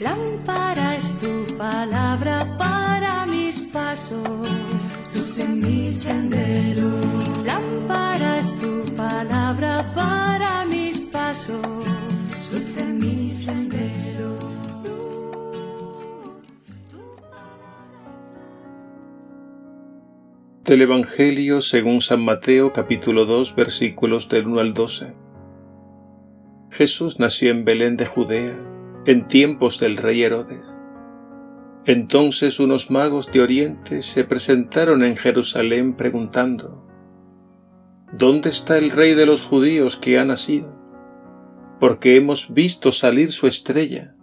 Lámpara es tu palabra para mis pasos, luz en mi sendero. Lámpara es tu palabra para mis pasos, luz en mi sendero. Del Evangelio según San Mateo capítulo 2 versículos del 1 al 12. Jesús nació en Belén de Judea, en tiempos del rey Herodes. Entonces unos magos de Oriente se presentaron en Jerusalén preguntando, ¿Dónde está el rey de los judíos que ha nacido? Porque hemos visto salir su estrella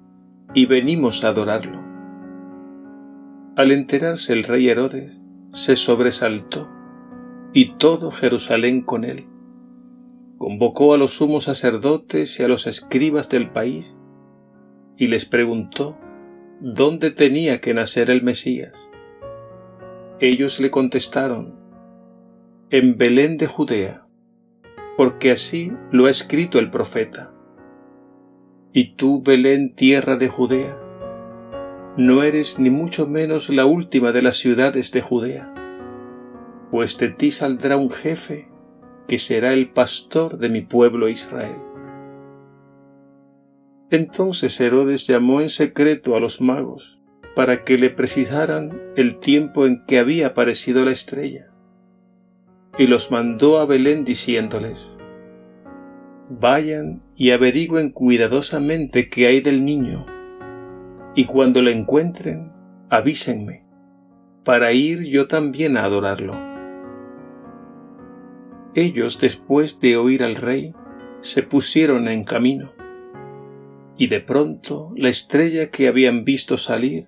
y venimos a adorarlo. Al enterarse el rey Herodes, se sobresaltó y todo Jerusalén con él. Convocó a los sumos sacerdotes y a los escribas del país y les preguntó dónde tenía que nacer el Mesías. Ellos le contestaron, en Belén de Judea, porque así lo ha escrito el profeta. Y tú, Belén, tierra de Judea, no eres ni mucho menos la última de las ciudades de Judea, pues de ti saldrá un jefe que será el pastor de mi pueblo Israel. Entonces Herodes llamó en secreto a los magos para que le precisaran el tiempo en que había aparecido la estrella, y los mandó a Belén diciéndoles, Vayan y averigüen cuidadosamente qué hay del niño y cuando lo encuentren, avísenme, para ir yo también a adorarlo. Ellos, después de oír al rey, se pusieron en camino, y de pronto la estrella que habían visto salir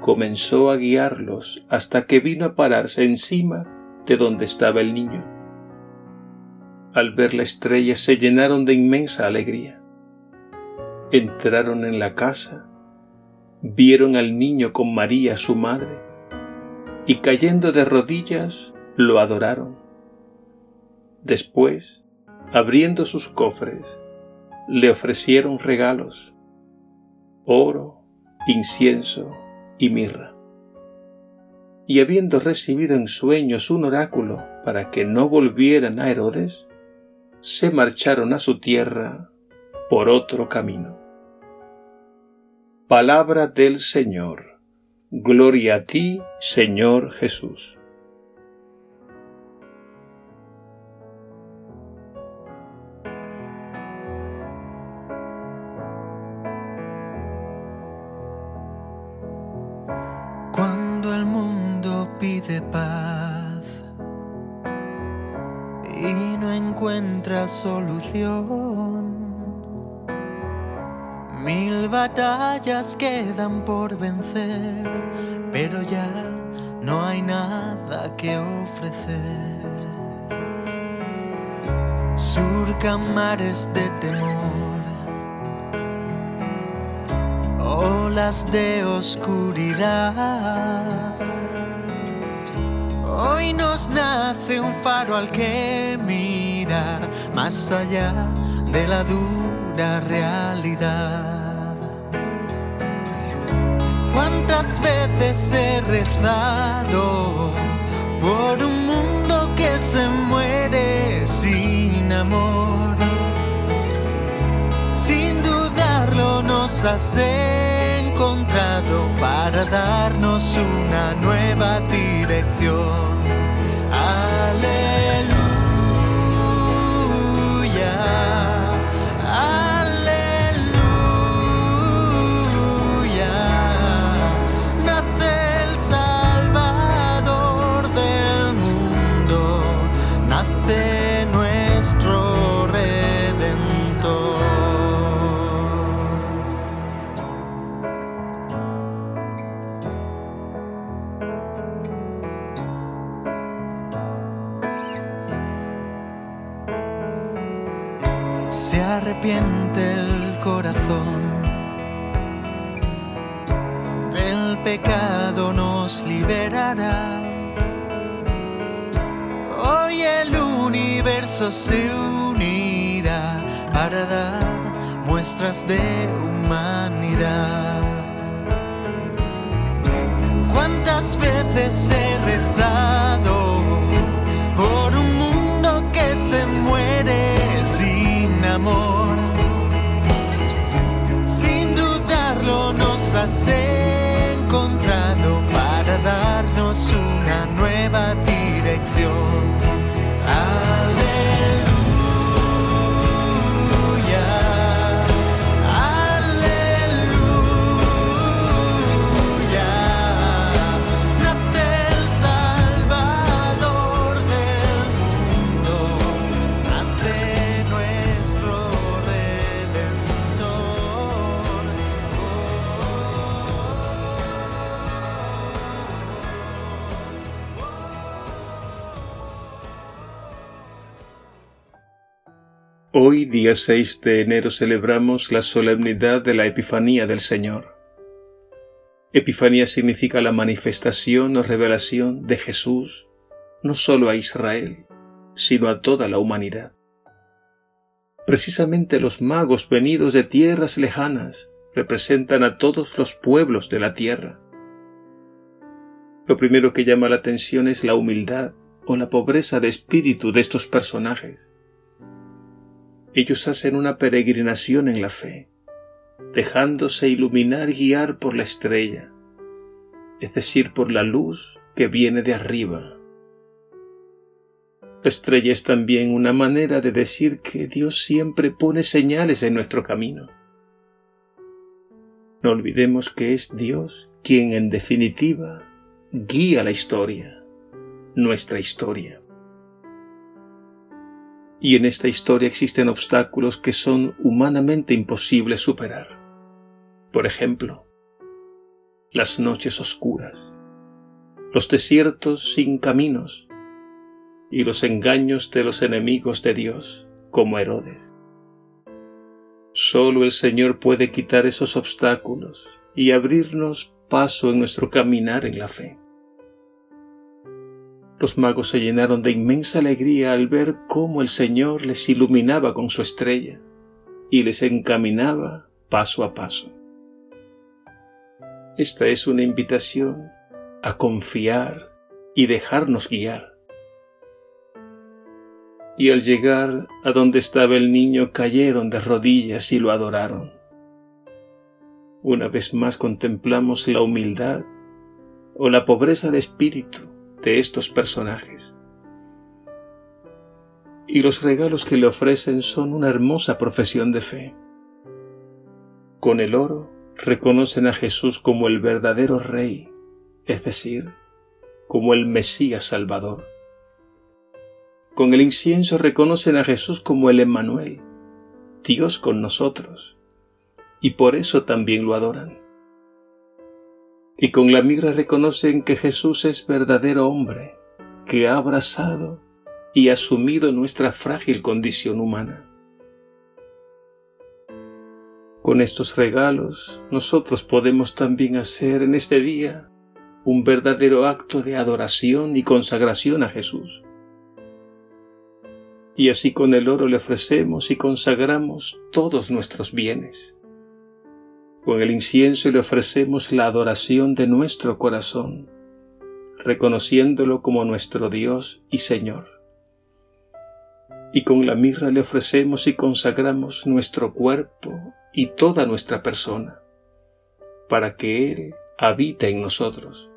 comenzó a guiarlos hasta que vino a pararse encima de donde estaba el niño. Al ver la estrella se llenaron de inmensa alegría. Entraron en la casa vieron al niño con María su madre, y cayendo de rodillas lo adoraron. Después, abriendo sus cofres, le ofrecieron regalos, oro, incienso y mirra. Y habiendo recibido en sueños un oráculo para que no volvieran a Herodes, se marcharon a su tierra por otro camino. Palabra del Señor. Gloria a ti, Señor Jesús. No encuentra solución Mil batallas quedan por vencer, pero ya no hay nada que ofrecer. Surcan mares de temor, olas de oscuridad. Hoy nos nace un faro al que mirar, más allá de la dura realidad. ¿Cuántas veces he rezado por un mundo que se muere sin amor? Sin dudarlo nos has encontrado para darnos una nueva dirección. Pecado nos liberará. Hoy el universo se unirá para dar muestras de humanidad. ¿Cuántas veces he rezado por un mundo que se muere sin amor? Sin dudarlo nos has encontrado Hoy, día 6 de enero, celebramos la solemnidad de la Epifanía del Señor. Epifanía significa la manifestación o revelación de Jesús no solo a Israel, sino a toda la humanidad. Precisamente los magos venidos de tierras lejanas representan a todos los pueblos de la tierra. Lo primero que llama la atención es la humildad o la pobreza de espíritu de estos personajes ellos hacen una peregrinación en la fe, dejándose iluminar y guiar por la estrella, es decir, por la luz que viene de arriba. La estrella es también una manera de decir que Dios siempre pone señales en nuestro camino. No olvidemos que es Dios quien en definitiva guía la historia, nuestra historia. Y en esta historia existen obstáculos que son humanamente imposibles superar. Por ejemplo, las noches oscuras, los desiertos sin caminos y los engaños de los enemigos de Dios, como Herodes. Solo el Señor puede quitar esos obstáculos y abrirnos paso en nuestro caminar en la fe. Los magos se llenaron de inmensa alegría al ver cómo el Señor les iluminaba con su estrella y les encaminaba paso a paso. Esta es una invitación a confiar y dejarnos guiar. Y al llegar a donde estaba el niño cayeron de rodillas y lo adoraron. Una vez más contemplamos la humildad o la pobreza de espíritu de estos personajes. Y los regalos que le ofrecen son una hermosa profesión de fe. Con el oro reconocen a Jesús como el verdadero Rey, es decir, como el Mesías Salvador. Con el incienso reconocen a Jesús como el Emmanuel, Dios con nosotros, y por eso también lo adoran y con la migra reconocen que Jesús es verdadero hombre, que ha abrazado y asumido nuestra frágil condición humana. Con estos regalos nosotros podemos también hacer en este día un verdadero acto de adoración y consagración a Jesús. Y así con el oro le ofrecemos y consagramos todos nuestros bienes con el incienso le ofrecemos la adoración de nuestro corazón, reconociéndolo como nuestro Dios y Señor. Y con la mirra le ofrecemos y consagramos nuestro cuerpo y toda nuestra persona, para que Él habite en nosotros.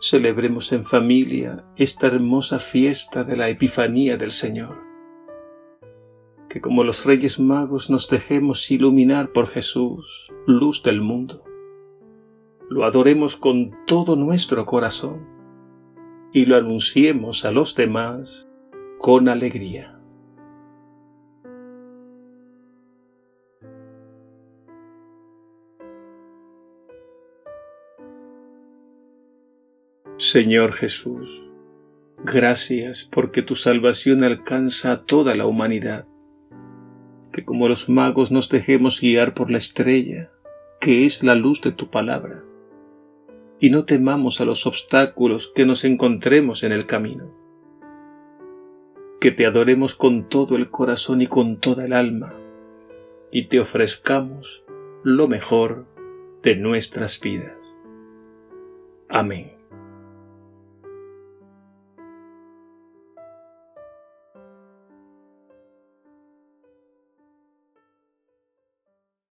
Celebremos en familia esta hermosa fiesta de la Epifanía del Señor que como los Reyes Magos nos dejemos iluminar por Jesús, luz del mundo. Lo adoremos con todo nuestro corazón y lo anunciemos a los demás con alegría. Señor Jesús, gracias porque tu salvación alcanza a toda la humanidad que como los magos nos dejemos guiar por la estrella, que es la luz de tu palabra, y no temamos a los obstáculos que nos encontremos en el camino. que te adoremos con todo el corazón y con toda el alma, y te ofrezcamos lo mejor de nuestras vidas. Amén.